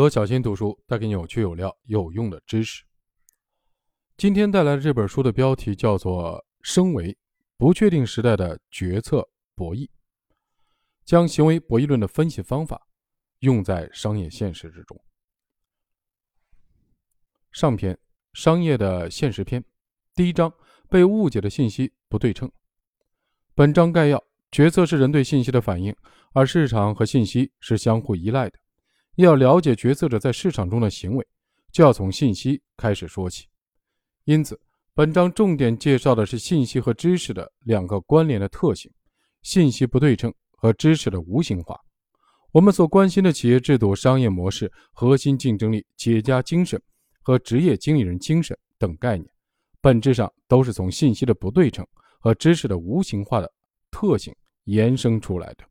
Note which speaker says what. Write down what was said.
Speaker 1: 罗小新读书带给你有趣、有料、有用的知识。今天带来的这本书的标题叫做《升维：不确定时代的决策博弈》，将行为博弈论的分析方法用在商业现实之中。上篇：商业的现实篇，第一章：被误解的信息不对称。本章概要：决策是人对信息的反应，而市场和信息是相互依赖的。要了解决策者在市场中的行为，就要从信息开始说起。因此，本章重点介绍的是信息和知识的两个关联的特性：信息不对称和知识的无形化。我们所关心的企业制度、商业模式、核心竞争力、企业家精神和职业经理人精神等概念，本质上都是从信息的不对称和知识的无形化的特性延伸出来的。